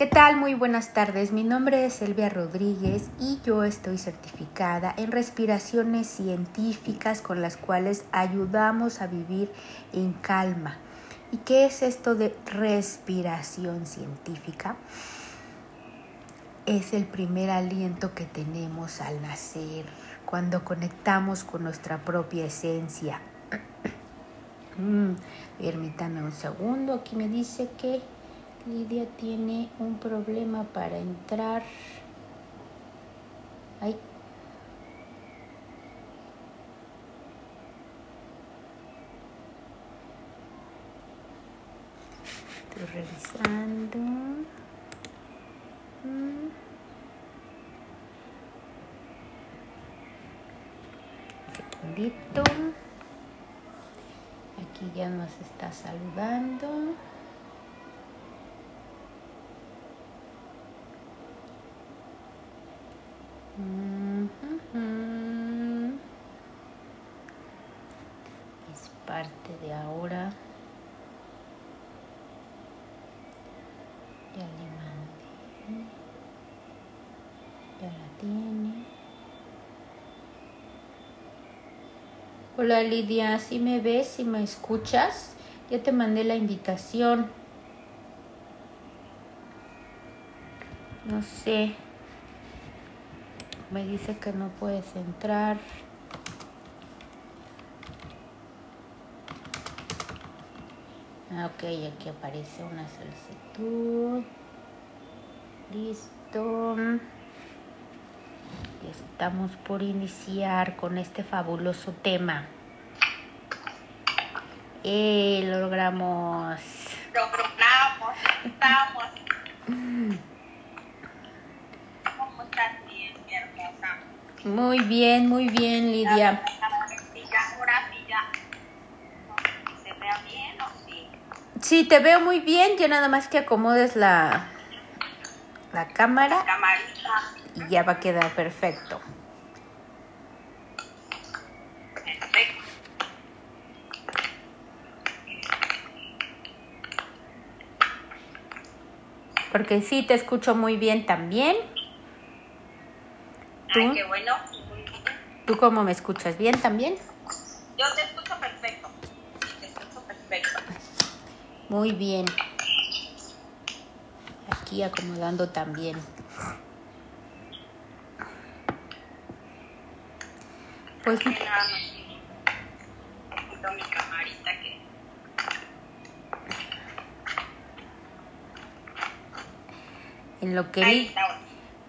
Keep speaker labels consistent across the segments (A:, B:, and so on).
A: ¿Qué tal? Muy buenas tardes. Mi nombre es Elvia Rodríguez y yo estoy certificada en respiraciones científicas con las cuales ayudamos a vivir en calma. ¿Y qué es esto de respiración científica? Es el primer aliento que tenemos al nacer, cuando conectamos con nuestra propia esencia. Mm, permítame un segundo, aquí me dice que Lidia tiene un problema para entrar. Ay. Estoy revisando. Mm. Aquí ya nos está saludando. Es parte de ahora. Ya le mandé. Ya la tiene. Hola Lidia, si me ves, si me escuchas, ya te mandé la invitación. No sé. Me dice que no puedes entrar. Ah, ok, aquí aparece una solicitud. Listo. Estamos por iniciar con este fabuloso tema. Eh, lo logramos.
B: Lo logramos, estamos. ¿Cómo estás, mi mi hermosa?
A: Muy bien, muy bien, Lidia.
B: Sí,
A: te veo muy bien. Ya nada más que acomodes la, la cámara y ya va a quedar. Perfecto. Porque sí, te escucho muy bien también.
B: Ay,
A: ¿Tú?
B: qué bueno.
A: ¿Tú cómo me escuchas? ¿Bien también?
B: Yo te escucho perfecto. Te escucho perfecto.
A: Muy bien. Aquí acomodando también. Pues
B: mi camarita que...
A: en lo que...
B: Ahí está.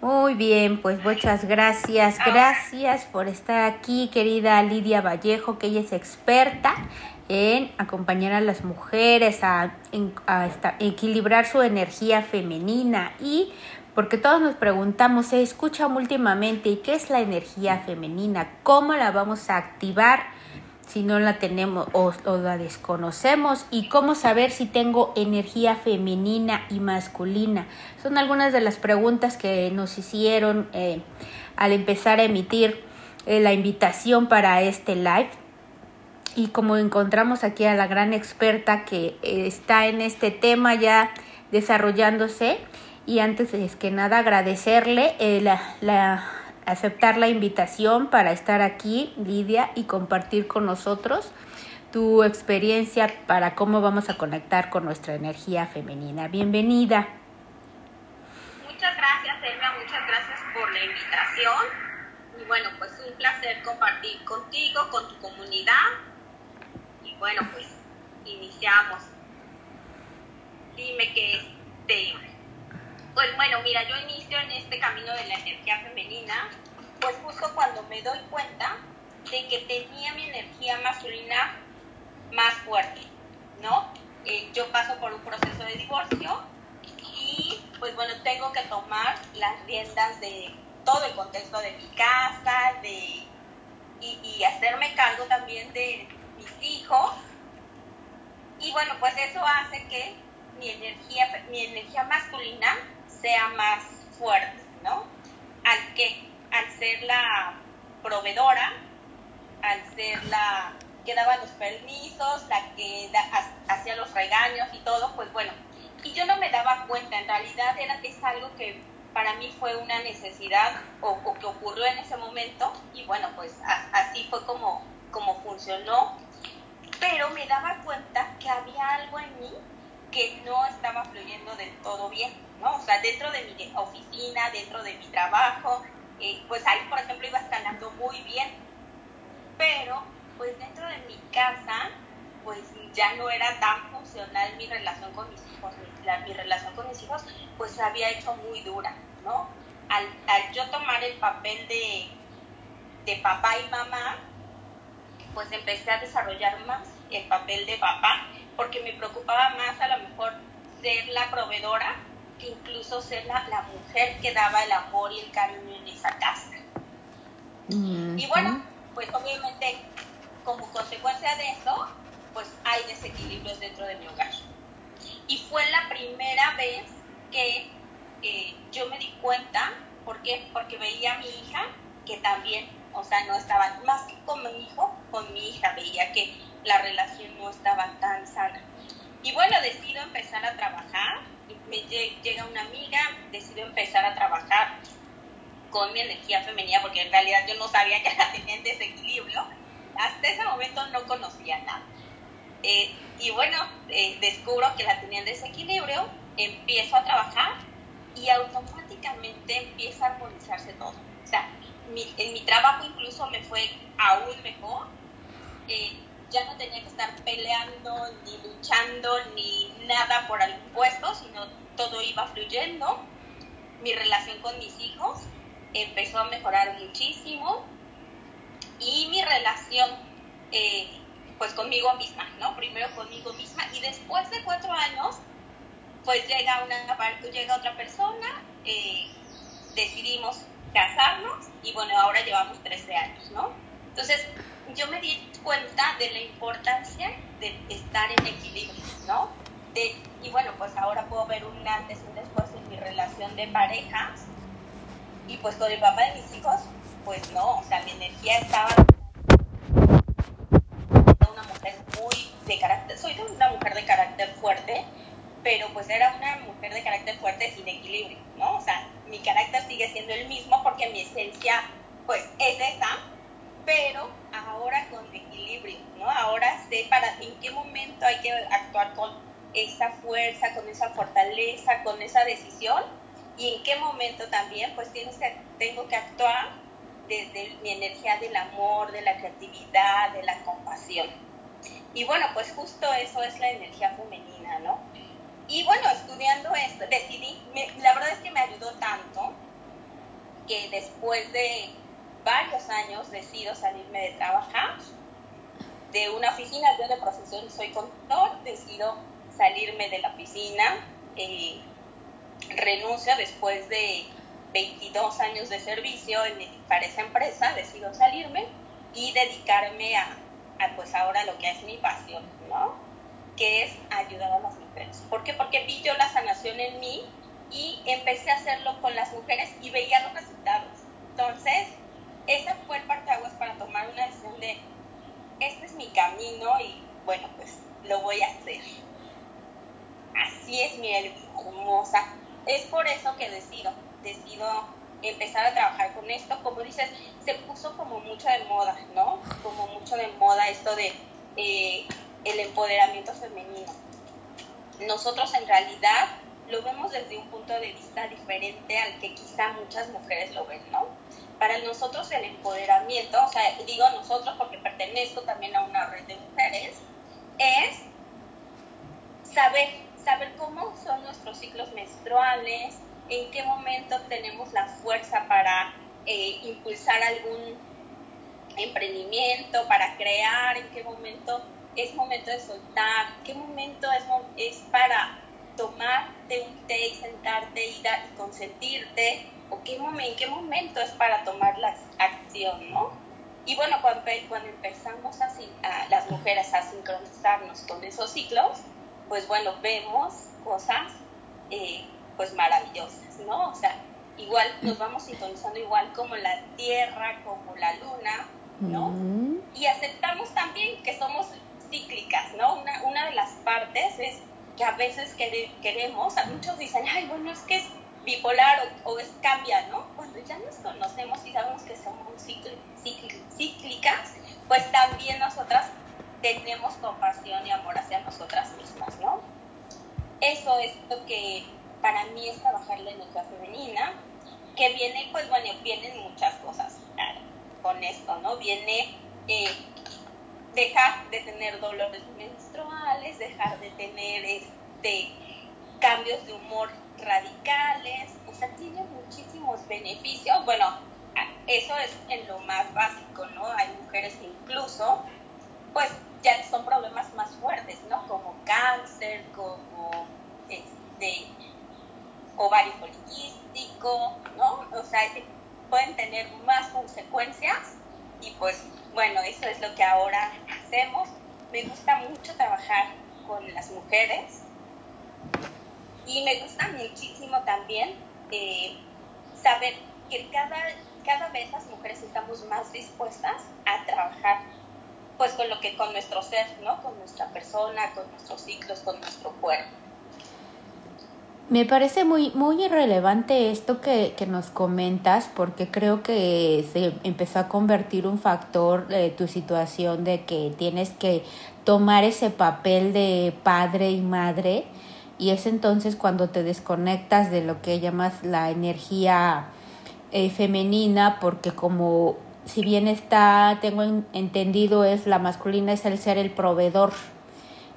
A: Muy bien, pues muchas gracias. Gracias por estar aquí, querida Lidia Vallejo, que ella es experta en acompañar a las mujeres a, equilibrar su energía femenina y porque todos nos preguntamos, se escucha últimamente, ¿y qué es la energía femenina? ¿Cómo la vamos a activar si no la tenemos o, o la desconocemos? ¿Y cómo saber si tengo energía femenina y masculina? Son algunas de las preguntas que nos hicieron eh, al empezar a emitir eh, la invitación para este live. Y como encontramos aquí a la gran experta que eh, está en este tema ya desarrollándose, y antes es que nada agradecerle la, la- aceptar la invitación para estar aquí, Lidia, y compartir con nosotros tu experiencia para cómo vamos a conectar con nuestra energía femenina. Bienvenida.
B: Muchas gracias, Elvia, muchas gracias por la invitación. Y bueno, pues un placer compartir contigo, con tu comunidad. Y bueno, pues iniciamos. Dime que este. Pues bueno, mira, yo inicio en este camino de la energía femenina, pues justo cuando me doy cuenta de que tenía mi energía masculina más fuerte, ¿no? Eh, yo paso por un proceso de divorcio y pues bueno, tengo que tomar las riendas de todo el contexto de mi casa, de, y, y hacerme cargo también de mis hijos. Y bueno, pues eso hace que mi energía, mi energía masculina sea más fuerte, ¿no? Al que, al ser la proveedora, al ser la que daba los permisos, la que hacía los regaños y todo, pues bueno, y yo no me daba cuenta, en realidad era, es algo que para mí fue una necesidad o, que ocurrió en ese momento y bueno, pues así fue como, como funcionó, pero me daba cuenta que había algo en mí que no estaba fluyendo del todo bien, ¿no? O sea, dentro de mi oficina, dentro de mi trabajo, eh, pues ahí, por ejemplo, iba escalando muy bien, pero pues dentro de mi casa, pues ya no era tan funcional mi relación con mis hijos, mi, relación con mis hijos, pues se había hecho muy dura, ¿no? Al, yo tomar el papel de, de papá y mamá, pues empecé a desarrollar más el papel de papá, porque me preocupaba más a lo mejor ser la proveedora que incluso ser la, la mujer que daba el amor y el cariño en esa casa. Y bueno, pues obviamente como consecuencia de eso, pues hay desequilibrios dentro de mi hogar. Y fue la primera vez que eh, yo me di cuenta, ¿por qué? Porque veía a mi hija que también, o sea, no estaba, más que con mi hijo, con mi hija veía que la relación no estaba tan sana. Y bueno, decido empezar a trabajar, me llega una amiga, decido empezar a trabajar con mi energía femenina, porque en realidad yo no sabía que la tenía en desequilibrio, hasta ese momento no conocía nada. Eh, y bueno, eh, descubro que la tenía en desequilibrio, empiezo a trabajar y automáticamente empieza a armonizarse todo. O sea, en mi trabajo incluso me fue aún mejor. Eh, ya no tenía que estar peleando, ni luchando, ni nada por algún puesto, sino todo iba fluyendo. Mi relación con mis hijos empezó a mejorar muchísimo y mi relación eh, pues conmigo misma, ¿no? Primero conmigo misma y después de cuatro años pues llega, una, llega otra persona, eh, decidimos casarnos y bueno, ahora llevamos 13 años, ¿no? Entonces yo me di cuenta de la importancia de estar en equilibrio, ¿no? De, y bueno, pues ahora puedo ver un antes y un después en mi relación de parejas y pues con el papá de mis hijos pues no, o sea, mi energía estaba una mujer muy de carácter, soy una mujer de carácter fuerte, pero pues era una mujer de carácter fuerte sin equilibrio, ¿no? O sea, mi carácter sigue siendo el mismo porque mi esencia pues es esa, pero ahora con equilibrio, ¿no? Ahora sé para en qué momento hay que actuar con esa fuerza, con esa fortaleza, con esa decisión y en qué momento también pues tienes que, tengo que actuar desde mi energía del amor, de la creatividad, de la compasión. Y bueno, pues justo eso es la energía femenina, ¿no? Y bueno, estudiando esto, decidí, la verdad es que me ayudó tanto que después de varios años decido salirme de trabajar de una oficina, yo de profesión soy contador, decido salirme de la oficina, eh, renuncio después de 22 años de servicio para esa empresa, decido salirme y dedicarme a, pues ahora lo que es mi pasión, ¿no? Que es ayudar a las mujeres. ¿Por qué? Porque vi yo la sanación en mí y empecé a hacerlo con las mujeres y veía los resultados. Entonces, ese fue el parteaguas para tomar una decisión de, este es mi camino y bueno, pues lo voy a hacer. Así es mi hermosa. Es por eso que decido decido empezar a trabajar con esto, como dices, se puso como mucho de moda, ¿no? Como mucho de moda esto de eh, el empoderamiento femenino. Nosotros en realidad lo vemos desde un punto de vista diferente al que quizá muchas mujeres lo ven, ¿no? Para nosotros el empoderamiento, o sea, digo nosotros porque pertenezco también a una red de mujeres, es saber, saber cómo son nuestros ciclos menstruales, en qué momento tenemos la fuerza para eh, impulsar algún emprendimiento, para crear, en qué momento es momento de soltar, qué momento es, es para tomarte un té y sentarte y, dar, y consentirte, o qué en qué momento es para tomar la acción, ¿no? Y bueno, cuando, cuando empezamos a, las mujeres a sincronizarnos con esos ciclos, pues bueno, vemos cosas eh, pues maravillosas, ¿no? O sea, igual nos vamos sintonizando igual como la Tierra, como la Luna, ¿no? Y aceptamos también que somos cíclicas, ¿no? Una, una de las partes es que a veces queremos, muchos dicen, ay, bueno, es que es bipolar o, es cambia, ¿no? Cuando ya nos conocemos y sabemos que somos cíclicas, pues también nosotras tenemos compasión y amor hacia nosotras mismas, ¿no? Eso es lo que para mí es trabajar la energía femenina, que viene, pues bueno, vienen muchas cosas con esto, ¿no? Viene eh, dejar de tener dolores menstruales, dejar de tener este cambios de humor radicales, o sea, tiene muchísimos beneficios. Bueno, eso es en lo más básico, ¿no? Hay mujeres que incluso, pues ya son problemas más fuertes, ¿no? Como cáncer, como este, ovario poliquístico, ¿no? O sea, pueden tener más consecuencias y pues bueno, eso es lo que ahora hacemos. Me gusta mucho trabajar con las mujeres y me gusta muchísimo también eh, saber que cada, cada vez las mujeres estamos más dispuestas a trabajar pues con lo que con nuestro ser, ¿no? Con nuestra persona, con nuestros ciclos, con nuestro cuerpo.
A: Me parece muy, muy irrelevante esto que, que, nos comentas porque creo que se empezó a convertir un factor de tu situación de que tienes que tomar ese papel de padre y madre y es entonces cuando te desconectas de lo que llamas la energía eh, femenina porque como si bien está, tengo entendido, es la masculina, es el ser el proveedor.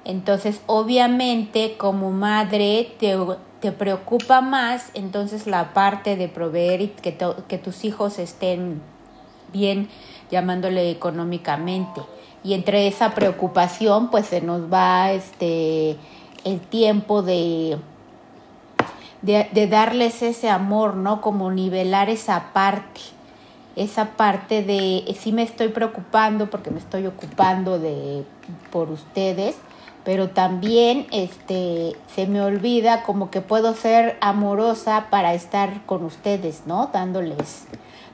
A: Entonces, obviamente, como madre, te, te preocupa más entonces la parte de proveer y que, que tus hijos estén bien, llamándole económicamente. Y entre esa preocupación, pues se nos va este el tiempo de, de, darles ese amor, ¿no? Como nivelar esa parte esa parte de sí me estoy preocupando porque me estoy ocupando de por ustedes, pero también este se me olvida como que puedo ser amorosa para estar con ustedes, ¿no? Dándoles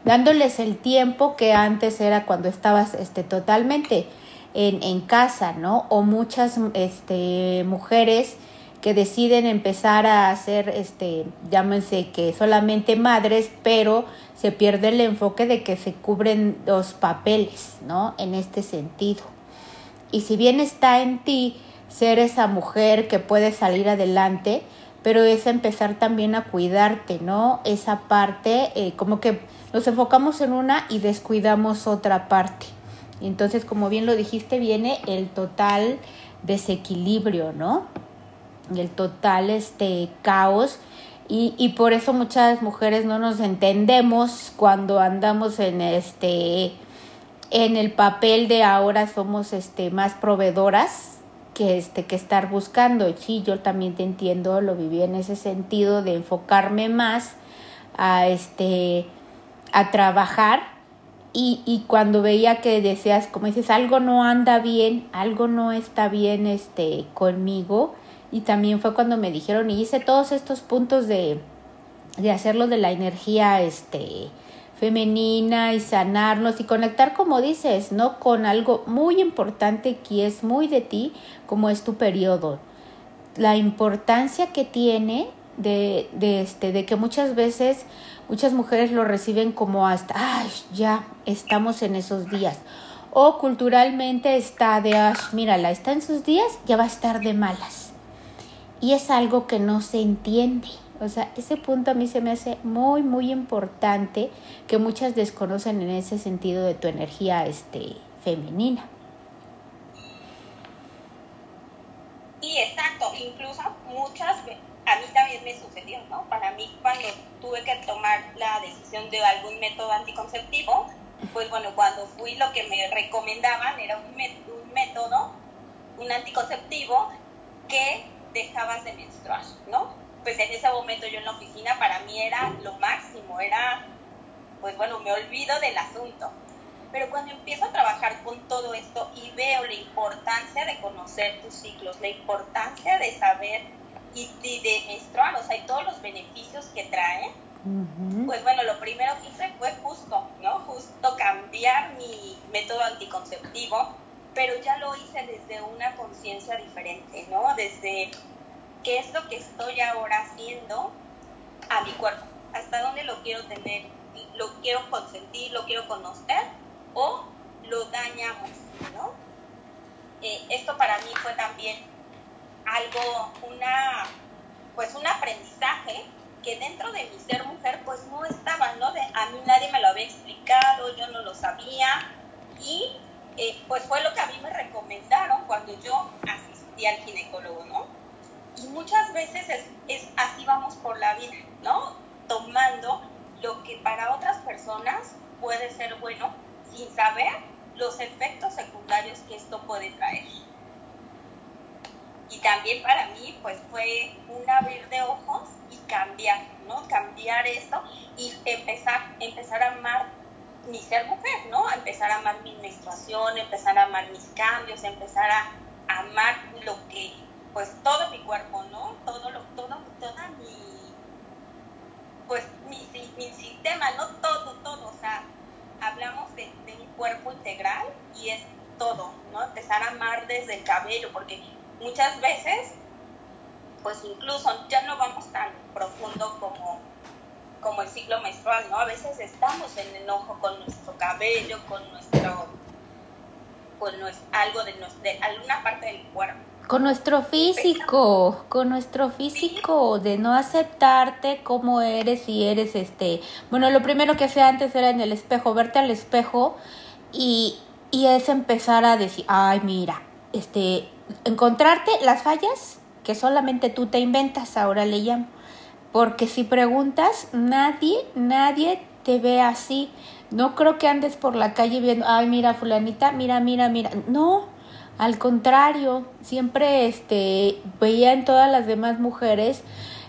A: dándoles el tiempo que antes era cuando estabas este totalmente en, en casa, ¿no? O muchas este mujeres que deciden empezar a hacer, este, llámense que solamente madres, pero se pierde el enfoque de que se cubren los papeles, ¿no? En este sentido. Y si bien está en ti ser esa mujer que puede salir adelante, pero es empezar también a cuidarte, ¿no? Esa parte, eh, como que nos enfocamos en una y descuidamos otra parte. Entonces, como bien lo dijiste, viene el total desequilibrio, ¿no? el total este caos y, y por eso muchas mujeres no nos entendemos cuando andamos en este en el papel de ahora somos este más proveedoras que este que estar buscando sí yo también te entiendo lo viví en ese sentido de enfocarme más a este a trabajar y, y cuando veía que deseas como dices algo no anda bien algo no está bien este conmigo y también fue cuando me dijeron y hice todos estos puntos de, de hacerlo de la energía este femenina y sanarnos y conectar como dices, ¿no? Con algo muy importante que es muy de ti, como es tu periodo. La importancia que tiene de, de este, de que muchas veces muchas mujeres lo reciben como hasta, ay, ya estamos en esos días. O culturalmente está de, ay, mírala, está en sus días, ya va a estar de malas y es algo que no se entiende. O sea, ese punto a mí se me hace muy, muy importante que muchas desconocen en ese sentido de tu energía este, femenina.
B: Sí, exacto. Incluso muchas, a mí también me sucedió, ¿no? Para mí cuando tuve que tomar la decisión de algún método anticonceptivo, pues bueno, cuando fui lo que me recomendaban era un, un método, un anticonceptivo que dejabas de menstruar, ¿no? Pues en ese momento yo en la oficina para mí era lo máximo, era, pues bueno, me olvido del asunto. Pero cuando empiezo a trabajar con todo esto y veo la importancia de conocer tus ciclos, la importancia de saber y de, menstruar, o sea, y todos los beneficios que trae, pues bueno, lo primero que hice fue justo, ¿no? Justo cambiar mi método anticonceptivo pero ya lo hice desde una conciencia diferente, ¿no? Desde qué es lo que estoy ahora haciendo a mi cuerpo, hasta dónde lo quiero tener, lo quiero consentir, lo quiero conocer o lo dañamos, ¿no? Eh, esto para mí fue también algo, una, pues un aprendizaje que dentro de mi ser mujer pues no estaba, ¿no? De, a mí nadie me lo había explicado, yo no lo sabía y eh, pues fue lo que a mí me recomendaron cuando yo asistí al ginecólogo, ¿no? Y muchas veces es, es así vamos por la vida, ¿no? Tomando lo que para otras personas puede ser bueno sin saber los efectos secundarios que esto puede traer. Y también para mí, pues fue un abrir de ojos y cambiar, ¿no? Cambiar esto y empezar, empezar a amar mi ser mujer, ¿no? Empezar a amar mi menstruación, empezar a amar mis cambios, empezar a amar lo que, pues todo mi cuerpo, ¿no? Todo lo, todo, toda mi, pues mi, mi sistema, ¿no? Todo, todo, o sea, hablamos de, de un cuerpo integral y es todo, ¿no? Empezar a amar desde el cabello, porque muchas veces, pues incluso ya no vamos tan profundo como, como el ciclo menstrual, ¿no? A veces estamos en enojo con nuestro cabello, con nuestro, con nuestro, algo de, nuestro, de alguna parte del cuerpo.
A: Con nuestro físico, con nuestro físico, de no aceptarte como eres y eres este. Bueno, lo primero que hacía antes era en el espejo, verte al espejo y, y es empezar a decir, ay, mira, este, encontrarte las fallas que solamente tú te inventas, ahora le llamo. Porque si preguntas, nadie, nadie te ve así. No creo que andes por la calle viendo, ay, mira, fulanita, mira, mira, mira. No, al contrario, siempre este, veía en todas las demás mujeres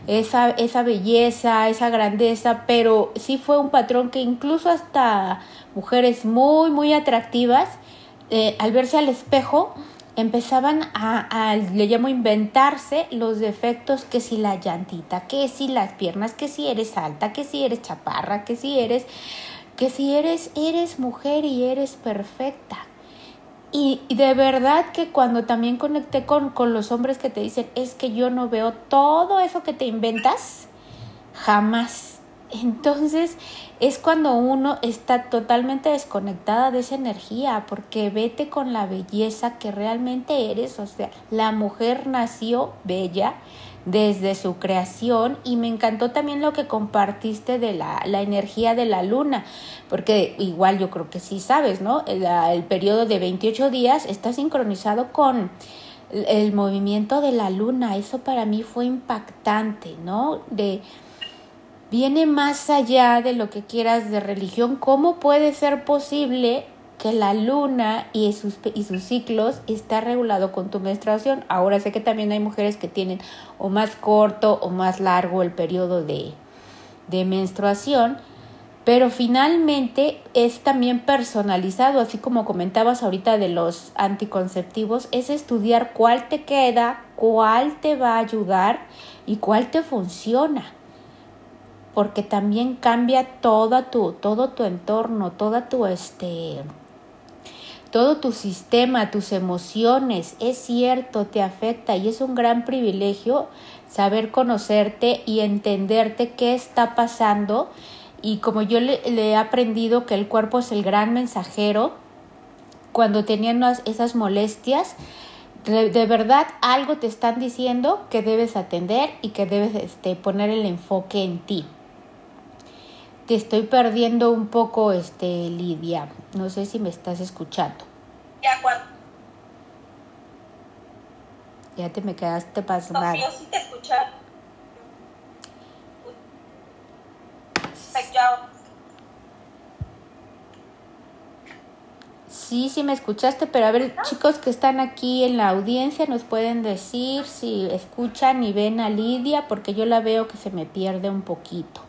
A: esa, esa belleza, esa grandeza, pero sí fue un patrón que incluso hasta mujeres muy, muy atractivas, eh, al verse al espejo, empezaban a, a, le llamo inventarse los defectos, que si la llantita, que si las piernas, que si eres alta, que si eres chaparra, que si eres, que si eres, eres mujer y eres perfecta. Y, y de verdad que cuando también conecté con, con los hombres que te dicen, es que yo no veo todo eso que te inventas, jamás. Entonces es cuando uno está totalmente desconectada de esa energía, porque vete con la belleza que realmente eres. O sea, la mujer nació bella desde su creación y me encantó también lo que compartiste de la, la energía de la luna, porque igual yo creo que sí sabes, ¿no? El, el periodo de 28 días está sincronizado con el movimiento de la luna. Eso para mí fue impactante, ¿no? De viene más allá de lo que quieras de religión. ¿Cómo puede ser posible que la luna y sus, y sus ciclos está regulado con tu menstruación? Ahora sé que también hay mujeres que tienen o más corto o más largo el periodo de, de menstruación, pero finalmente es también personalizado, así como comentabas ahorita de los anticonceptivos, es estudiar cuál te queda, cuál te va a ayudar y cuál te funciona porque también cambia todo tu, todo tu entorno, toda tu este todo tu sistema, tus emociones, es cierto, te afecta y es un gran privilegio saber conocerte y entenderte qué está pasando. Y como yo le, he aprendido que el cuerpo es el gran mensajero, cuando tenían esas molestias, de, verdad algo te están diciendo que debes atender y que debes este, poner el enfoque en ti te estoy perdiendo un poco, este, Lidia. No sé si me estás escuchando.
B: Ya, cuando...
A: Ya te me quedaste pasmada.
B: No, yo sí te escuché. Ya.
A: Sí, sí me escuchaste, pero a ver, chicos que están aquí en la audiencia nos pueden decir si escuchan y ven a Lidia, porque yo la veo que se me pierde un poquito.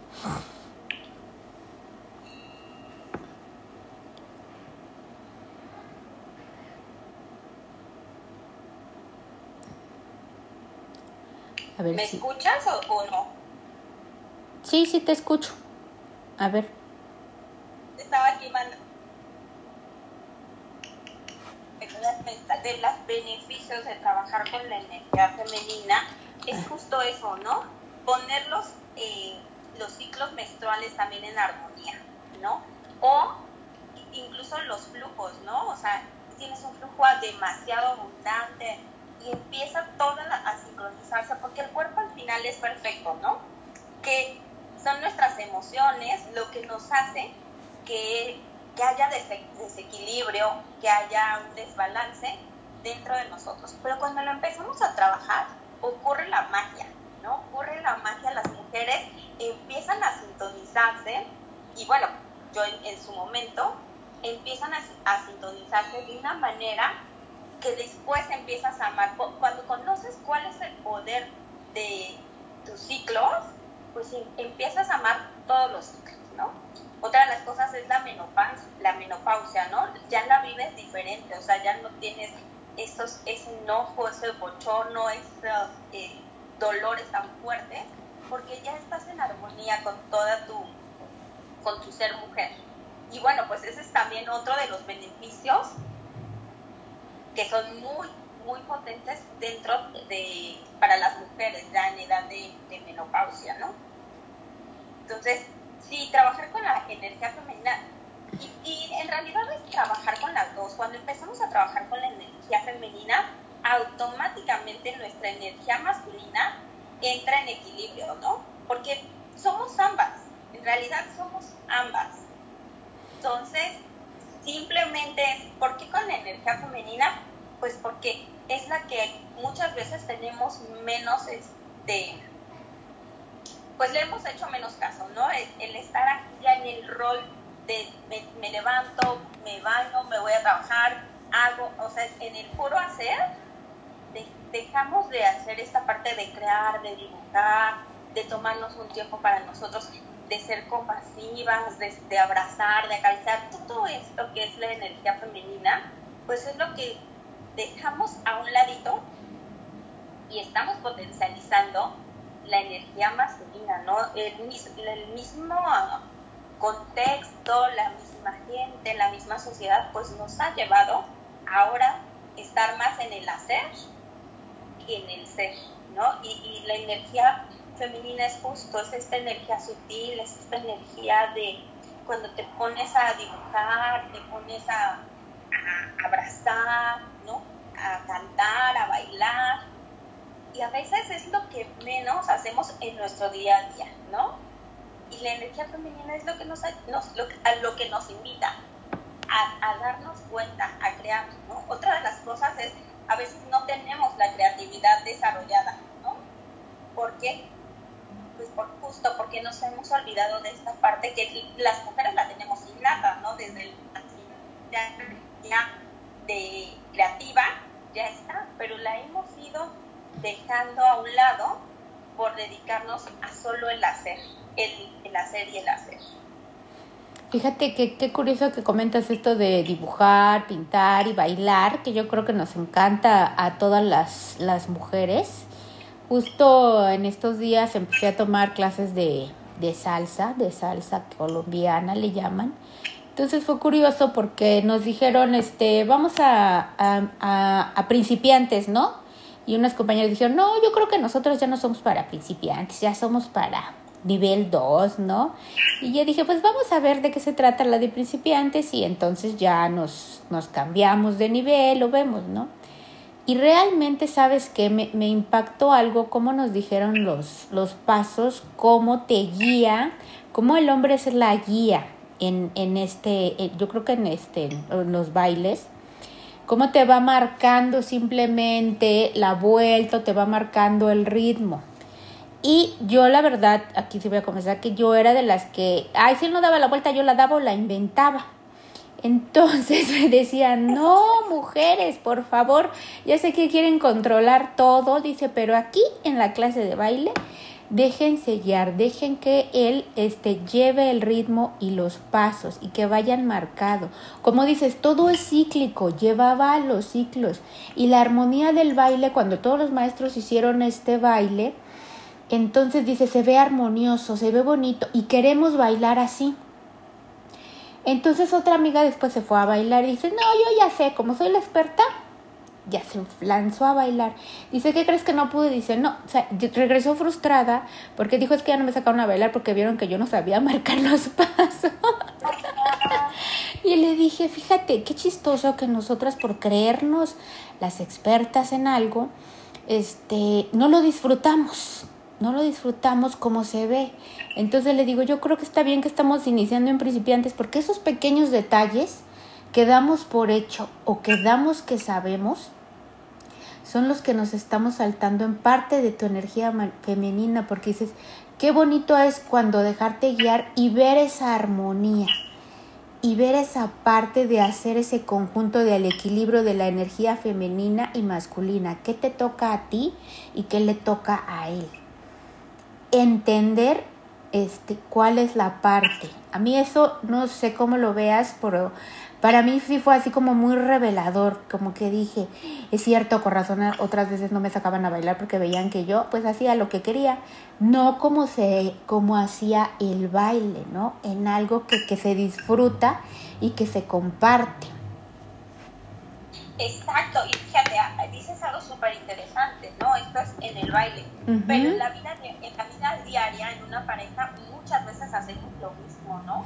B: A ver ¿Me si... escuchas o, o, no?
A: Sí, sí te escucho. A ver.
B: Estaba aquí mandando de los beneficios de trabajar con la energía femenina, es ah. justo eso, ¿no? Poner los, eh, los ciclos menstruales también en armonía, ¿no? O incluso los flujos, ¿no? O sea, tienes un flujo demasiado abundante y empieza toda a sincronizarse porque el cuerpo al final es perfecto, ¿no? Que son nuestras emociones lo que nos hace que, que haya desequilibrio, que haya un desbalance dentro de nosotros. Pero cuando lo empezamos a trabajar, ocurre la magia, ¿no? Ocurre la magia, las mujeres empiezan a sintonizarse y bueno, yo en, su momento empiezan a, a, sintonizarse de una manera que después empiezas a amar. Cuando conoces cuál es el poder de tus ciclos, pues em, empiezas a amar todos los ciclos, ¿no? Otra de las cosas es la menopausia, la menopausia, ¿no? Ya la vives diferente, o sea, ya no tienes esos, ese enojo, ese bochorno, esos eh, dolores tan fuertes, porque ya estás en armonía con toda tu, con tu ser mujer. Y bueno, pues ese es también otro de los beneficios que son muy, muy potentes dentro de, para las mujeres ya en edad de, de menopausia, ¿no? Entonces, sí, trabajar con la energía femenina y, en realidad es trabajar con las dos. Cuando empezamos a trabajar con la energía femenina, automáticamente nuestra energía masculina entra en equilibrio, ¿no? Porque somos ambas, en realidad somos ambas. Entonces, simplemente, ¿por qué con la energía femenina? Pues porque es la que muchas veces tenemos menos, este, pues le hemos hecho menos caso, ¿no? el estar aquí ya en el rol me, levanto, me baño, me voy a trabajar, hago, o sea, en el puro hacer, dejamos de hacer esta parte de crear, de dibujar, de tomarnos un tiempo para nosotros, de ser compasivas, de, abrazar, de acariciar, todo esto que es la energía femenina, pues es lo que dejamos a un ladito y estamos potencializando la energía masculina, ¿no? El, el mismo contexto, la misma gente, la misma sociedad, pues nos ha llevado ahora estar más en el hacer que en el ser, ¿no? Y, la energía femenina es justo, es esta energía sutil, es esta energía de cuando te pones a dibujar, te pones a, abrazar, ¿no? A cantar, a bailar. Y a veces es lo que menos hacemos en nuestro día a día, ¿no? y la energía femenina es lo que nos, lo que nos invita a, darnos cuenta, a crear, ¿no? Otra de las cosas es, a veces no tenemos la creatividad desarrollada, ¿no? ¿Por qué? Justo porque nos hemos olvidado de esta parte que las mujeres la tenemos innata, ¿no? Desde el ya de creativa, ya está, pero la hemos ido dejando a un lado por dedicarnos a solo el hacer, el, hacer y el hacer.
A: Fíjate que qué curioso que comentas esto de dibujar, pintar y bailar, que yo creo que nos encanta a todas las, las mujeres. Justo en estos días empecé a tomar clases de, de salsa, de salsa colombiana le llaman. Entonces fue curioso porque nos dijeron, este, vamos a, a, principiantes, ¿no? Y unas compañeras dijeron, no, yo creo que nosotros ya no somos para principiantes, ya somos para nivel 2, ¿no? Y yo dije, pues vamos a ver de qué se trata la de principiantes y entonces ya nos, nos cambiamos de nivel, lo vemos, ¿no? Y realmente, ¿sabes qué? Me, me impactó algo, cómo nos dijeron los, los pasos, cómo te guía, cómo el hombre es la guía en, en este, yo creo que en, este, en los bailes, cómo te va marcando simplemente la vuelta, te va marcando el ritmo. Y yo la verdad, aquí sí voy a confesar que yo era de las que, ay, si él no daba la vuelta, yo la daba o la inventaba. Entonces me decían, no, mujeres, por favor, ya sé que quieren controlar todo, dice, pero aquí en la clase de baile, dejen sellar, dejen que él este, lleve el ritmo y los pasos y que vayan marcado. Como dices, todo es cíclico, llevaba los ciclos. Y la armonía del baile, cuando todos los maestros hicieron este baile, entonces dice, se ve armonioso, se ve bonito y queremos bailar así. Entonces otra amiga después se fue a bailar y dice, no, yo ya sé, como soy la experta, ya se lanzó a bailar. Dice, ¿qué crees que no pude? Dice, no, o sea, regresó frustrada porque dijo, es que ya no me sacaron a bailar porque vieron que yo no sabía marcar los pasos. y le dije, fíjate, qué chistoso que nosotras por creernos las expertas en algo, este, no lo disfrutamos, no lo disfrutamos como se ve. Entonces le digo, yo creo que está bien que estamos iniciando en principiantes porque esos pequeños detalles que damos por hecho o que damos que sabemos son los que nos estamos saltando en parte de tu energía femenina porque dices, qué bonito es cuando dejarte guiar y ver esa armonía y ver esa parte de hacer ese conjunto del equilibrio de la energía femenina y masculina. ¿Qué te toca a ti y qué le toca a él? Entender este, cuál es la parte. A mí eso no sé cómo lo veas, pero para mí sí fue así como muy revelador, como que dije, es cierto, con razón otras veces no me sacaban a bailar porque veían que yo pues hacía lo que quería, no como se como hacía el baile, ¿no? En algo que, que se disfruta y que se comparte.
B: Exacto, y fíjate, dices algo súper interesante, ¿no? Esto es en el baile, pero en la, vida, en la vida diaria, en una pareja, muchas veces hacemos lo mismo, ¿no?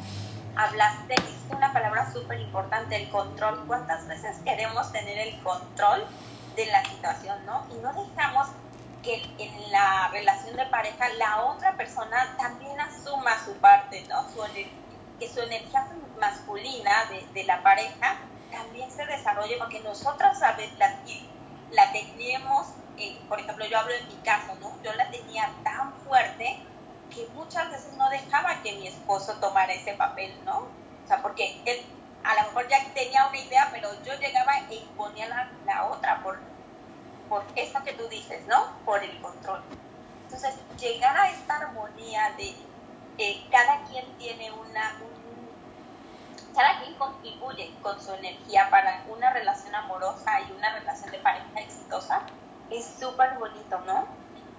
B: hablaste, dijiste una palabra súper importante, el control. ¿Cuántas veces queremos tener el control de la situación, no? Y no dejamos que en la relación de pareja la otra persona también asuma su parte, ¿no? que su energía masculina de, la pareja también se desarrolle, porque nosotras a veces la, la teníamos, eh, por ejemplo, yo hablo en mi caso, ¿no? Yo la tenía tan fuerte que muchas veces no dejaba que mi esposo tomara ese papel, ¿no? O sea, porque él a lo mejor ya tenía una idea, pero yo llegaba e imponía la, la otra por, por que tú dices, ¿no? Por el control. Entonces, llegar a esta armonía de eh, cada quien tiene una, cada quien contribuye con su energía para una relación amorosa y una relación de pareja exitosa, es súper bonito, ¿no?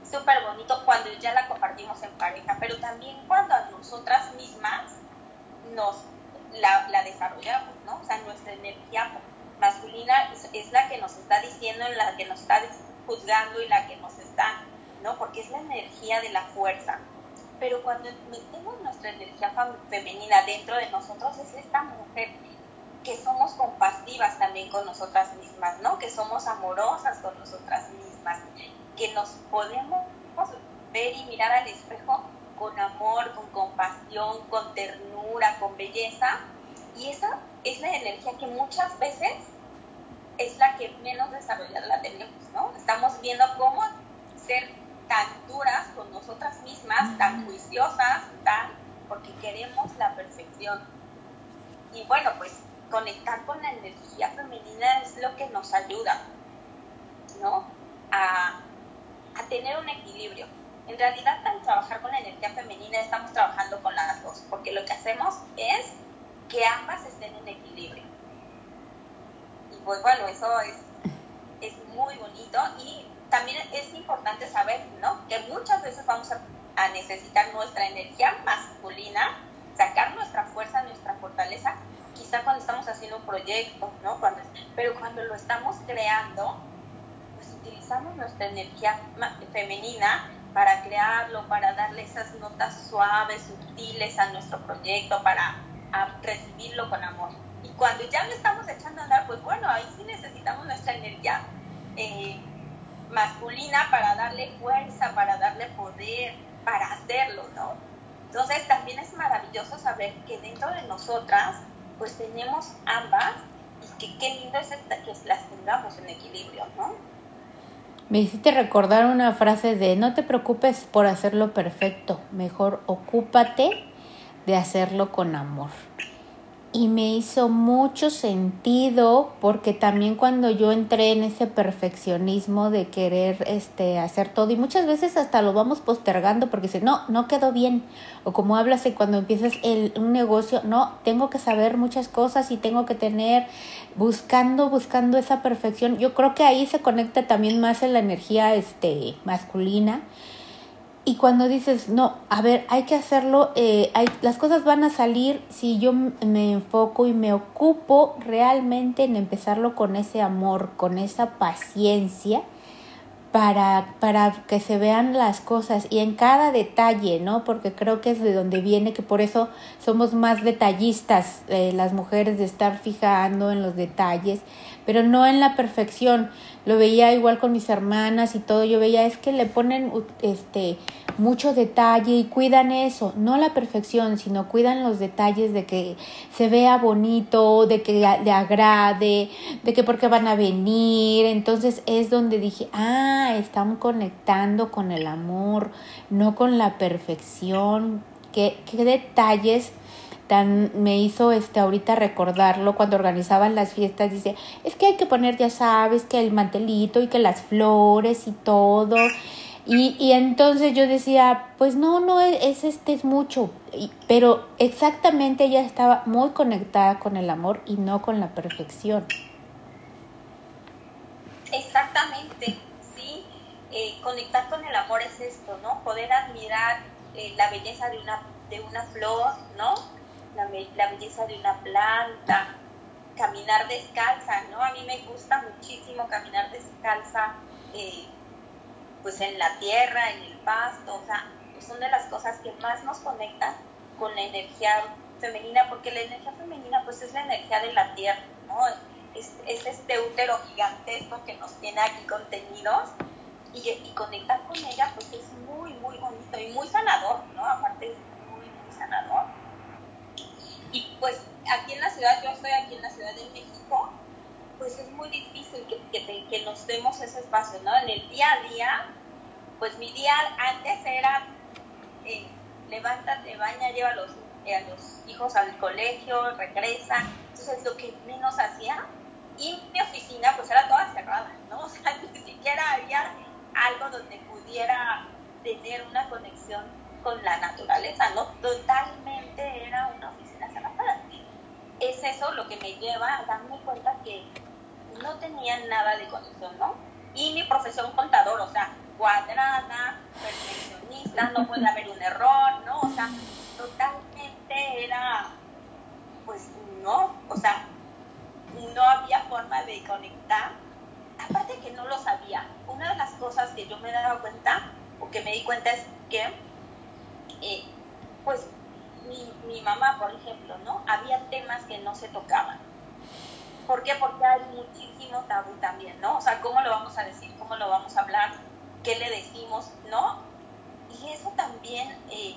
B: súper bonito cuando ya la compartimos en pareja, pero también cuando a nosotras mismas nos la desarrollamos, ¿no? O sea, nuestra energía masculina es, la que nos está diciendo, la que nos está juzgando y la que nos está, ¿no? Porque es la energía de la fuerza. Pero cuando metemos nuestra energía femenina dentro de nosotros, es esta mujer que somos compasivas también con nosotras mismas, ¿no? Que somos amorosas con nosotras mismas, que nos podemos ver y mirar al espejo con amor, con compasión, con ternura, con belleza. Y esa es la energía que muchas veces es la que menos desarrollada la tenemos, ¿no? Estamos viendo cómo ser tan duras con nosotras mismas, tan juiciosas, tan, porque queremos la perfección. Y bueno, pues conectar con la energía femenina es lo que nos ayuda, ¿no? A, a tener un equilibrio. En realidad, al trabajar con la energía femenina, estamos trabajando con las dos, porque lo que hacemos es que ambas estén en equilibrio. Y pues bueno, eso es, es muy bonito y también es importante saber, ¿no? Que muchas veces vamos a, necesitar nuestra energía masculina, sacar nuestra fuerza, nuestra fortaleza, quizá cuando estamos haciendo un proyecto, ¿no? Cuando, pero cuando lo estamos creando, utilizamos nuestra energía femenina para crearlo, para darle esas notas suaves, sutiles a nuestro proyecto, para recibirlo con amor. Y cuando ya lo estamos echando a andar, pues bueno, ahí sí necesitamos nuestra energía eh, masculina para darle fuerza, para darle poder, para hacerlo, ¿no? Entonces también es maravilloso saber que dentro de nosotras, pues tenemos ambas y que qué lindo es que las tengamos en equilibrio, ¿no?
A: Me hiciste recordar una frase de no te preocupes por hacerlo perfecto, mejor ocúpate de hacerlo con amor y me hizo mucho sentido porque también cuando yo entré en ese perfeccionismo de querer este hacer todo y muchas veces hasta lo vamos postergando porque dice no no quedó bien o como hablas de cuando empiezas el, un negocio no tengo que saber muchas cosas y tengo que tener buscando buscando esa perfección yo creo que ahí se conecta también más en la energía este masculina y cuando dices, no, a ver, hay que hacerlo, eh, hay, las cosas van a salir si yo me enfoco y me ocupo realmente en empezarlo con ese amor, con esa paciencia para, para que se vean las cosas y en cada detalle, ¿no? Porque creo que es de donde viene que por eso somos más detallistas eh, las mujeres de estar fijando en los detalles, pero no en la perfección. Lo veía igual con mis hermanas y todo, yo veía es que le ponen este mucho detalle y cuidan eso, no la perfección, sino cuidan los detalles de que se vea bonito, de que le agrade, de que porque van a venir. Entonces es donde dije, ah, están conectando con el amor, no con la perfección. Qué, qué detalles tan me hizo este ahorita recordarlo cuando organizaban las fiestas dice es que hay que poner ya sabes que el mantelito y que las flores y todo y, y entonces yo decía, pues no, no, es, este es mucho, pero exactamente ella estaba muy conectada con el amor y no con la perfección.
B: Exactamente, sí, eh, conectar con el amor es esto, ¿no? Poder admirar eh, la belleza de una, de una flor, ¿no? La, belleza de una planta, caminar descalza, ¿no? A mí me gusta muchísimo caminar descalza. Eh, pues en la tierra, en el pasto, o sea, son de las cosas que más nos conectan con la energía femenina, porque la energía femenina pues es la energía de la tierra, ¿no? Es, este útero gigantesco que nos tiene aquí contenidos y, y, conectar con ella pues es muy, muy bonito y muy sanador, ¿no? Aparte es muy, muy sanador. Y pues aquí en la ciudad, yo estoy aquí en la Ciudad de México, pues es muy difícil que, que, nos demos ese espacio, ¿no? En el día a día, pues mi día antes era, eh, levántate, baña, lleva a los, eh, a los hijos al colegio, regresa, entonces lo que menos hacía, y mi oficina pues era toda cerrada, ¿no? O sea, ni siquiera había algo donde pudiera tener una conexión con la naturaleza, ¿no? Totalmente era una oficina eso lo que me lleva a darme cuenta que no tenía nada de conexión, ¿no? Y mi profesión contador, o sea, cuadrada, perfeccionista, no puede haber un error, ¿no? O sea, totalmente era, pues no, o sea, no había forma de conectar. Aparte que no lo sabía, una de las cosas que yo me he dado cuenta, o que me di cuenta es que, eh, pues, mi, mamá, por ejemplo, ¿no? Había temas que no se tocaban ¿Por qué? Porque hay muchísimo tabú también, ¿no? O sea, ¿cómo lo vamos a decir? ¿Cómo lo vamos a hablar? ¿Qué le decimos? ¿No? Y eso también, eh,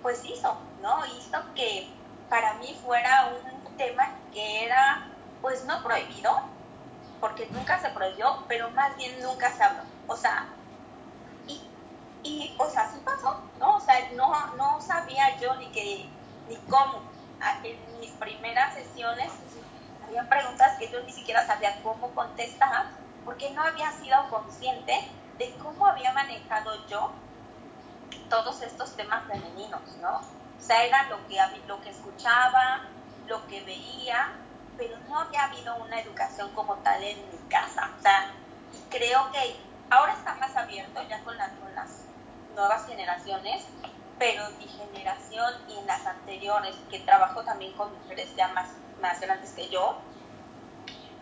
B: pues hizo, ¿no? Hizo que para mí fuera un tema que era, pues no prohibido, porque nunca se prohibió, pero más bien nunca se habló. O sea, y pues así pasó, ¿no? O sea, no, no sabía yo ni que, ni cómo. En mis primeras sesiones había preguntas que yo ni siquiera sabía cómo contestar porque no había sido consciente de cómo había manejado yo todos estos temas femeninos, ¿no? O sea, era lo que, lo que escuchaba, lo que veía, pero no había habido una educación como tal en mi casa. O sea, creo que ahora está más abierto ya con las, con las nuevas generaciones, pero mi generación y en las anteriores, que trabajo también con mujeres ya más más grandes que yo,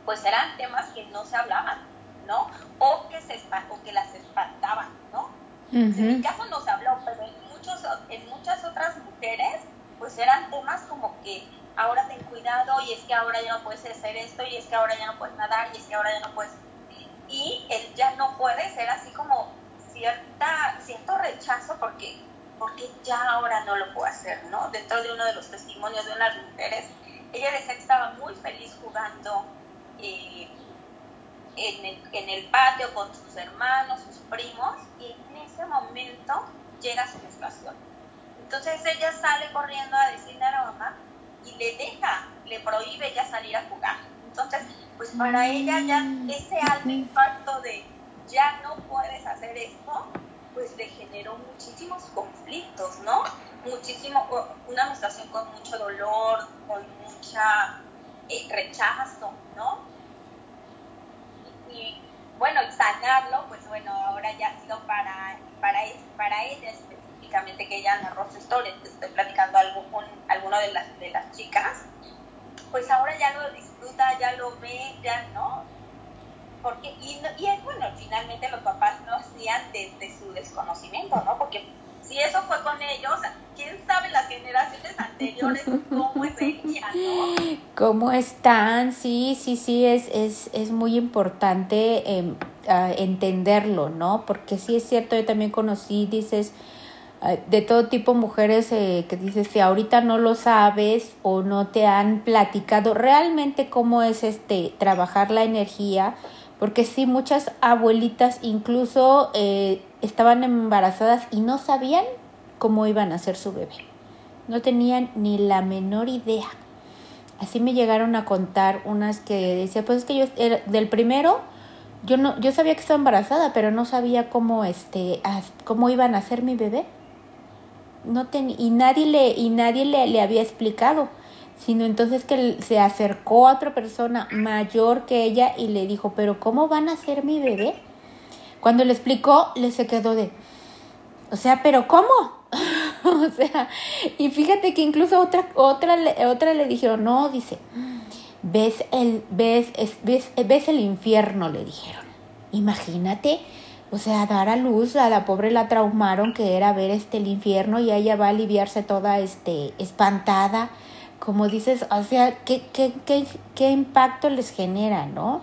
B: pues eran temas que no se hablaban, ¿no? O que, se, o que las espantaban, ¿no? En mi caso no se habló, pero en, muchos, en muchas otras mujeres, pues eran temas como que ahora ten cuidado y es que ahora ya no puedes hacer esto y es que ahora ya no puedes nadar y es que ahora ya no puedes... Y el ya no puede ser así como cierta, cierto rechazo porque, porque ya ahora no lo puedo hacer, ¿no? Dentro de uno de los testimonios de unas mujeres ella decía que estaba muy feliz jugando eh, en, el, en, el, patio con sus hermanos, sus primos, y en ese momento llega su menstruación. Entonces ella sale corriendo a decirle a la mamá y le deja, le prohíbe ya salir a jugar. Entonces, pues para ella ya ese alto impacto de ya no puedes hacer esto, pues le generó muchísimos conflictos, ¿no? Muchísimo, una menstruación con mucho dolor, con mucha eh, rechazo, ¿no? Y, bueno, sanarlo, pues bueno, ahora ya ha sido para, para, para ella específicamente, que ella narró su historia, estoy platicando algo con alguna de las, de las chicas, pues ahora ya lo disfruta, ya lo ve, ya, ¿no? Porque, y, y bueno, finalmente los papás no hacían desde su desconocimiento, ¿no? Porque si eso fue con ellos, quién sabe las generaciones anteriores cómo es ella, ¿no?
A: ¿Cómo están? Sí, sí, sí, es, es, es muy importante em, entenderlo, ¿no? Porque sí es cierto, yo también conocí, dices, de todo tipo mujeres eh, que dices si ahorita no lo sabes o no te han platicado realmente cómo es este trabajar la energía porque sí muchas abuelitas incluso eh, estaban embarazadas y no sabían cómo iban a hacer su bebé. No tenían ni la menor idea. Así me llegaron a contar unas que decía pues es que yo del primero yo no yo sabía que estaba embarazada pero no sabía cómo este cómo iban a hacer mi bebé no y nadie le y nadie le, le, había explicado sino entonces que se acercó a otra persona mayor que ella y le dijo pero cómo van a ser mi bebé cuando le explicó le se quedó de o sea pero cómo o sea y fíjate que incluso otra otra otra le dijeron no dice ves el ves ves ves el infierno le dijeron. Imagínate o sea, dar a luz, a la pobre la traumaron que era ver este el infierno y ella va a aliviarse toda este espantada. Como dices, o sea, ¿qué, qué, qué, qué impacto les genera, no?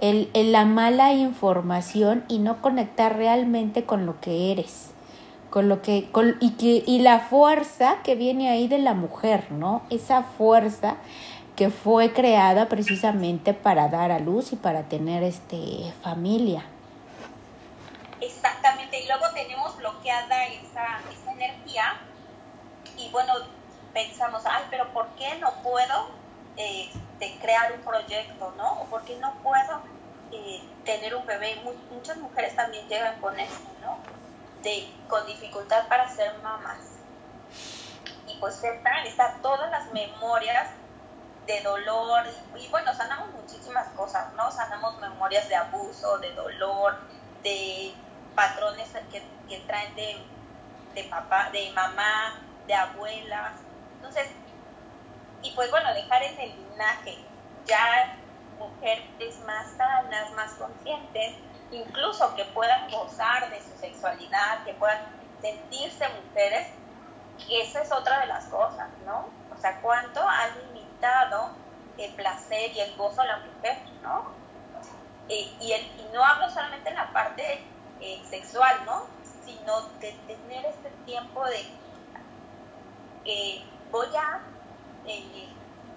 A: El, el, la mala información y no conectar realmente con lo que eres. Con lo que, con, y, que, y la fuerza que viene ahí de la mujer, ¿no? Esa fuerza que fue creada precisamente para dar a luz y para tener este familia.
B: Exactamente, y luego tenemos bloqueada esa, esa energía y bueno, pensamos, ay, pero ¿por qué no puedo eh, crear un proyecto, no? ¿O por qué no puedo eh, tener un bebé? Muchas mujeres también llegan con eso, ¿no? De, con dificultad para ser mamás. Y pues están, están todas las memorias de dolor y, y, bueno, sanamos muchísimas cosas, ¿no? Sanamos memorias de abuso, de dolor, de patrones que, que traen de, de, papá, de mamá, de abuelas. Entonces, y pues bueno, dejar en el linaje ya mujeres más sanas, más conscientes, incluso que puedan gozar de su sexualidad, que puedan sentirse mujeres, y esa es otra de las cosas, ¿no? O sea, cuánto ha limitado el placer y el gozo a la mujer, ¿no? Eh, y, el, y no hablo solamente en la parte eh, sexual, ¿no? Sino de tener este tiempo de eh, voy a, eh,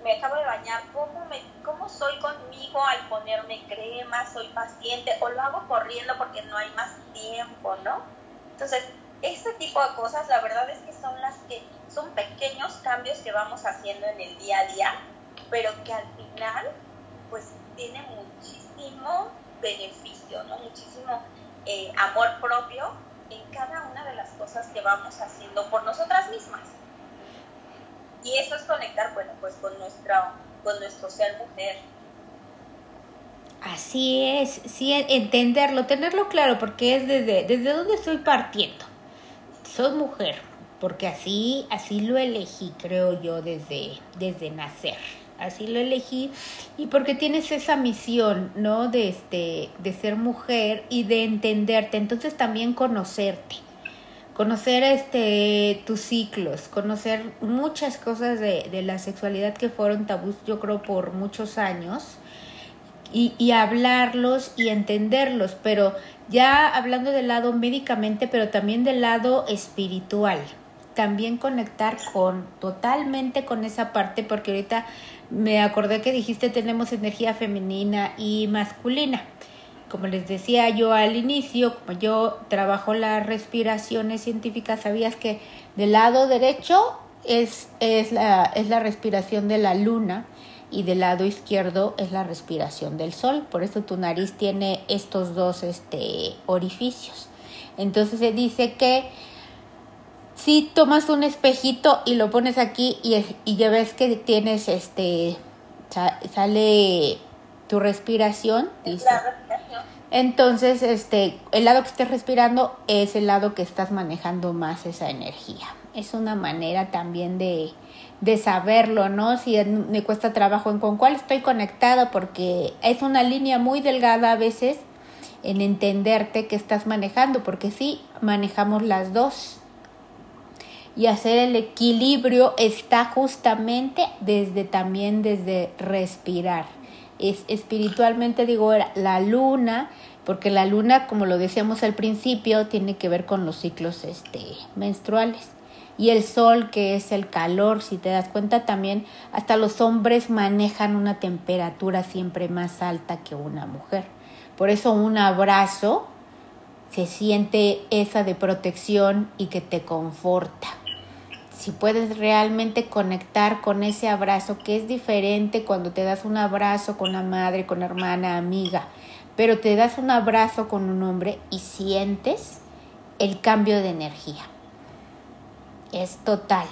B: me acabo de bañar, ¿cómo, me, ¿cómo soy conmigo al ponerme crema? ¿Soy paciente? ¿O lo hago corriendo porque no hay más tiempo, ¿no? Entonces, este tipo de cosas, la verdad es que son las que son pequeños cambios que vamos haciendo en el día a día, pero que al final, pues, tiene muchísimo beneficio, ¿no? Muchísimo eh, amor propio en cada una de las cosas que vamos haciendo por nosotras mismas. Y eso es conectar, bueno, pues con, nuestra, con nuestro ser mujer.
A: Así es, sí, entenderlo, tenerlo claro, porque es desde, desde estoy partiendo. Soy mujer, porque así, así lo elegí, creo yo, desde, desde nacer así lo elegí y porque tienes esa misión, ¿no? De este de ser mujer y de entenderte, entonces también conocerte. Conocer este tus ciclos, conocer muchas cosas de, de la sexualidad que fueron tabús, yo creo, por muchos años, y, y hablarlos y entenderlos, pero ya hablando del lado médicamente, pero también del lado espiritual, también conectar con totalmente con esa parte porque ahorita me acordé que dijiste tenemos energía femenina y masculina. Como les decía yo al inicio, como yo trabajo las respiraciones científicas, sabías que del lado derecho es, es, la, es la respiración de la luna y del lado izquierdo es la respiración del sol. Por eso tu nariz tiene estos dos este, orificios. Entonces se dice que si tomas un espejito y lo pones aquí y, y ya ves que tienes este, sale tu respiración, dice. Entonces, este, el lado que estés respirando es el lado que estás manejando más esa energía. Es una manera también de, de saberlo, ¿no? Si me cuesta trabajo en con cuál estoy conectada, porque es una línea muy delgada a veces en entenderte que estás manejando, porque sí, manejamos las dos. Y hacer el equilibrio está justamente desde también desde respirar. Es espiritualmente digo la luna, porque la luna, como lo decíamos al principio, tiene que ver con los ciclos este menstruales. Y el sol, que es el calor, si te das cuenta también, hasta los hombres manejan una temperatura siempre más alta que una mujer. Por eso un abrazo se siente esa de protección y que te conforta. Si puedes realmente conectar con ese abrazo, que es diferente cuando te das un abrazo con la madre, con la hermana, amiga, pero te das un abrazo con un hombre y sientes el cambio de energía. Es total.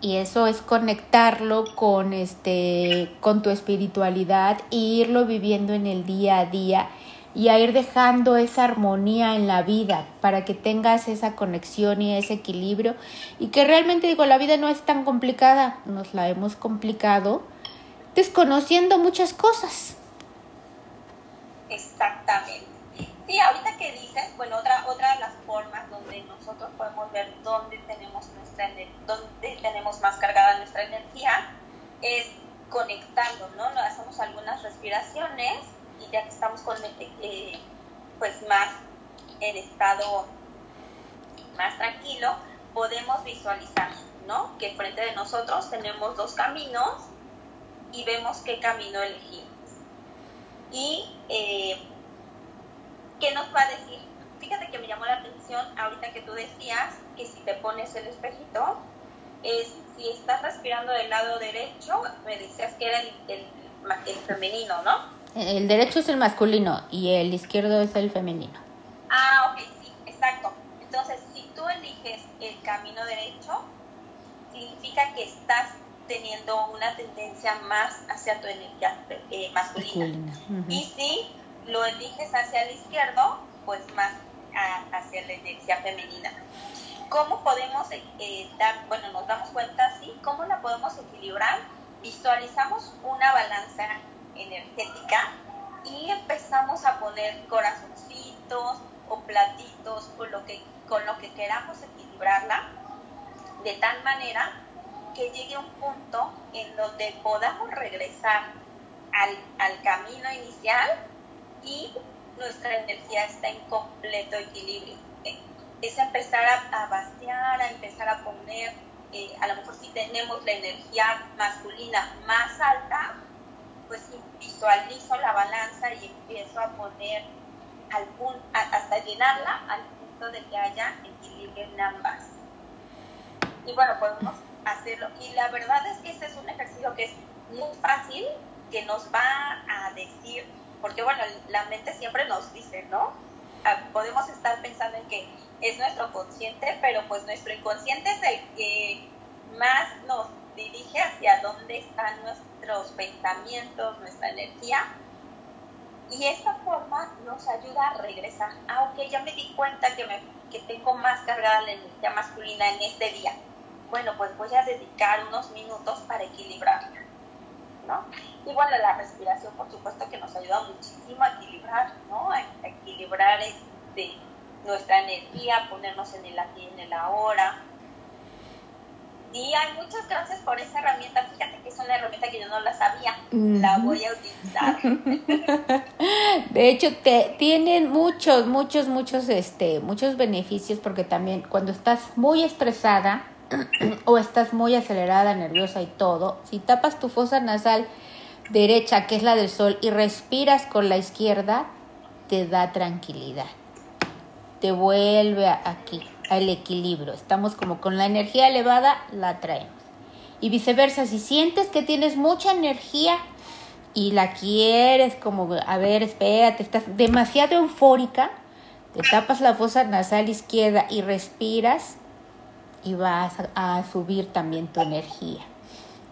A: Y eso es conectarlo con este con tu espiritualidad e irlo viviendo en el día a día y a ir dejando esa armonía en la vida para que tengas esa conexión y ese equilibrio y que realmente digo, la vida no es tan complicada, nos la hemos complicado desconociendo muchas cosas.
B: Exactamente. Sí, ahorita que dices, bueno, otra, otra de las formas donde nosotros podemos ver dónde tenemos nuestra dónde tenemos más cargada nuestra energía es conectando, ¿no? Hacemos algunas respiraciones estamos con, eh, pues más en estado más tranquilo, podemos visualizar, ¿no? Que frente de nosotros tenemos dos caminos y vemos qué camino elegimos. Y eh, qué nos va a decir. Fíjate que me llamó la atención ahorita que tú decías que si te pones el espejito, es si estás respirando del lado derecho, me decías que era el, el femenino, ¿no?
A: El derecho es el masculino y el izquierdo es el femenino.
B: Ah, ok, sí, exacto. Entonces, si tú eliges el camino derecho, significa que estás teniendo una tendencia más hacia tu energía eh, masculina. Y si lo eliges hacia el izquierdo, pues más hacia la energía femenina. ¿Cómo podemos eh, dar, bueno, nos damos cuenta, sí, cómo la podemos equilibrar? Visualizamos una balanza energética y empezamos a poner corazoncitos o platitos o lo que, con lo que queramos equilibrarla de tal manera que llegue un punto en donde podamos regresar al, al camino inicial y nuestra energía está en completo equilibrio. Es empezar a, vaciar, a empezar a poner, eh, a lo mejor si tenemos la energía masculina más alta, pues visualizo la balanza y empiezo a poner al punto, hasta llenarla al punto de que haya equilibrio en ambas. Y bueno, podemos hacerlo. Y la verdad es que este es un ejercicio que es muy fácil, que nos va a decir, porque bueno, la mente siempre nos dice, ¿no? Ah, podemos estar pensando en que es nuestro consciente, pero pues nuestro inconsciente es el que más nos dirige hacia dónde están nuestros pensamientos, nuestra energía. Y esta forma nos ayuda a regresar. Ah, ok, ya me di cuenta que, me, que tengo más cargada la energía masculina en este día. Bueno, pues voy a dedicar unos minutos para equilibrarla. ¿no? Y bueno, la respiración, por supuesto, que nos ayuda muchísimo a equilibrar, ¿no? A, equilibrar este, nuestra energía, ponernos en el aquí y en el ahora, y hay muchas gracias por esa herramienta. Fíjate que es una herramienta que yo no la sabía. La voy a utilizar.
A: De hecho, te tienen muchos, muchos, muchos, este, muchos beneficios porque también cuando estás muy estresada o estás muy acelerada, nerviosa y todo, si tapas tu fosa nasal derecha, que es la del sol, y respiras con la izquierda, te da tranquilidad. Te vuelve aquí el equilibrio. Estamos como con la energía elevada, la traemos. Y viceversa, si sientes que tienes mucha energía y la quieres como, a ver, espérate, estás demasiado eufórica, te tapas la fosa nasal izquierda y respiras y vas a, subir también tu energía.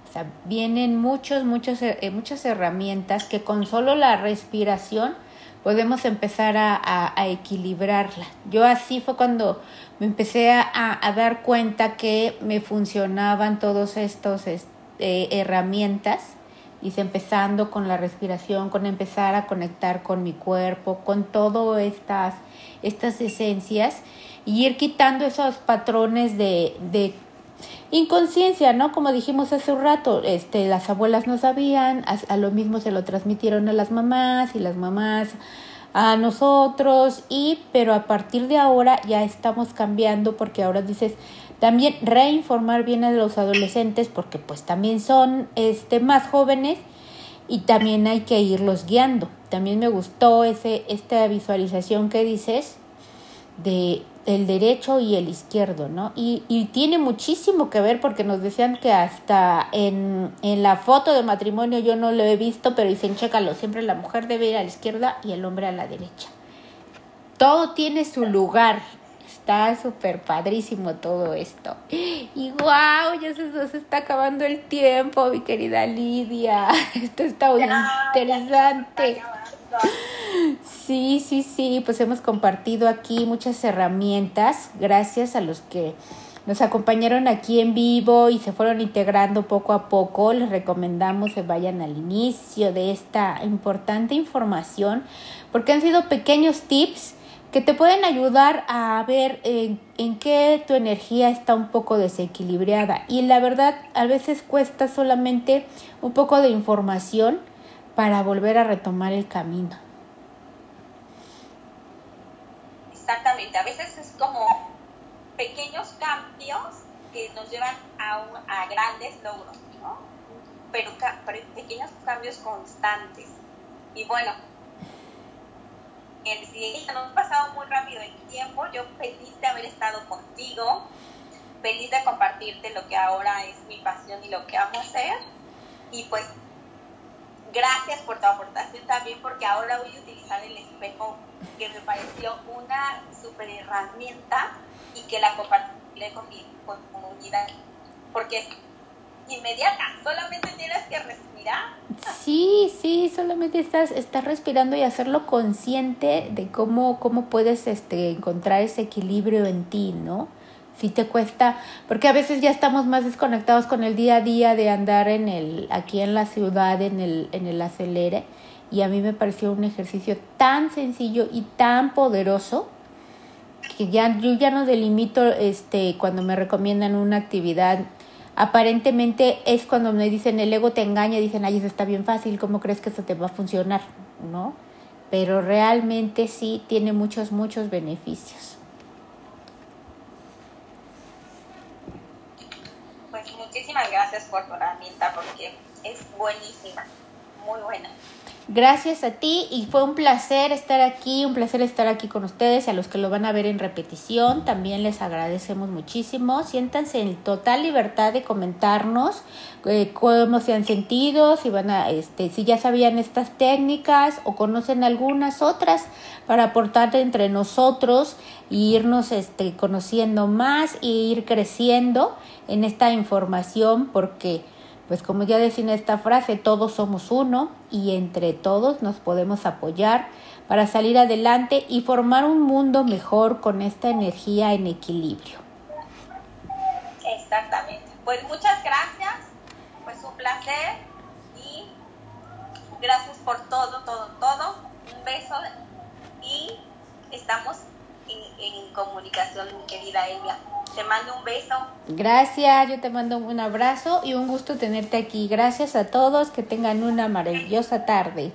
A: O sea, vienen muchos, muchos, eh, muchas herramientas que con solo la respiración podemos empezar a, equilibrarla. Yo así fue cuando me empecé a, dar cuenta que me funcionaban todos estos eh, herramientas y empezando con la respiración, con empezar a conectar con mi cuerpo, con todas estas, estas esencias y ir quitando esos patrones de, de inconsciencia, ¿no? Como dijimos hace un rato, este, las abuelas no sabían, a, lo mismo se lo transmitieron a las mamás y las mamás a nosotros y pero a partir de ahora ya estamos cambiando porque ahora dices también reinformar bien a los adolescentes porque pues también son este más jóvenes y también hay que irlos guiando. También me gustó ese esta visualización que dices de el derecho y el izquierdo, ¿no? Y, y, tiene muchísimo que ver porque nos decían que hasta en, en, la foto de matrimonio yo no lo he visto, pero dicen, chécalo, siempre la mujer debe ir a la izquierda y el hombre a la derecha. Todo tiene su lugar. Está súper padrísimo todo esto. Y wow, ya se nos está acabando el tiempo, mi querida Lidia. Esto está muy interesante. Sí, sí, sí, pues hemos compartido aquí muchas herramientas gracias a los que nos acompañaron aquí en vivo y se fueron integrando poco a poco. Les recomendamos que vayan al inicio de esta importante información porque han sido pequeños tips que te pueden ayudar a ver en, en qué tu energía está un poco desequilibrada. Y la verdad, a veces cuesta solamente un poco de información para volver a retomar el camino.
B: Exactamente, a veces es como pequeños cambios que nos llevan a, a grandes logros, ¿no? Pero, pequeños cambios constantes. Y bueno, el siguiente nos ha pasado muy rápido el tiempo. Yo feliz de haber estado contigo, feliz de compartirte lo que ahora es mi pasión y lo que amo hacer. Y pues gracias por tu aportación también, porque ahora voy a utilizar el espejo, que me pareció una super herramienta y que la compartiré con mi, comunidad, porque inmediata, solamente tienes que respirar.
A: Sí, sí, solamente estás, estás respirando y hacerlo consciente de cómo, cómo puedes este, encontrar ese equilibrio en ti, ¿no? Si te cuesta, porque a veces ya estamos más desconectados con el día a día de andar en el, aquí en la ciudad, en el, en el acelere, y a mí me pareció un ejercicio tan sencillo y tan poderoso que ya yo ya no delimito este cuando me recomiendan una actividad. Aparentemente es cuando me dicen el ego te engaña dicen ay eso está bien fácil cómo crees que eso te va a funcionar no pero realmente sí tiene muchos muchos beneficios
B: gracias por tu herramienta porque es buenísima, muy buena.
A: Gracias a ti y fue un placer estar aquí, un placer estar aquí con ustedes y a los que lo van a ver en repetición también les agradecemos muchísimo. Siéntanse en total libertad de comentarnos eh, cómo se han sentido, si van a, este, si ya sabían estas técnicas o conocen algunas otras para aportar entre nosotros e irnos este, conociendo más e ir creciendo en esta información porque pues como ya decía esta frase, todos somos uno y entre todos nos podemos apoyar para salir adelante y formar un mundo mejor con esta energía en equilibrio.
B: Exactamente. Pues muchas gracias, pues un placer y gracias por todo, todo, todo. Un beso y estamos en, comunicación, mi querida Elvia. Te mando un beso.
A: Gracias, yo te mando un abrazo y un gusto tenerte aquí. Gracias a todos, que tengan una maravillosa tarde.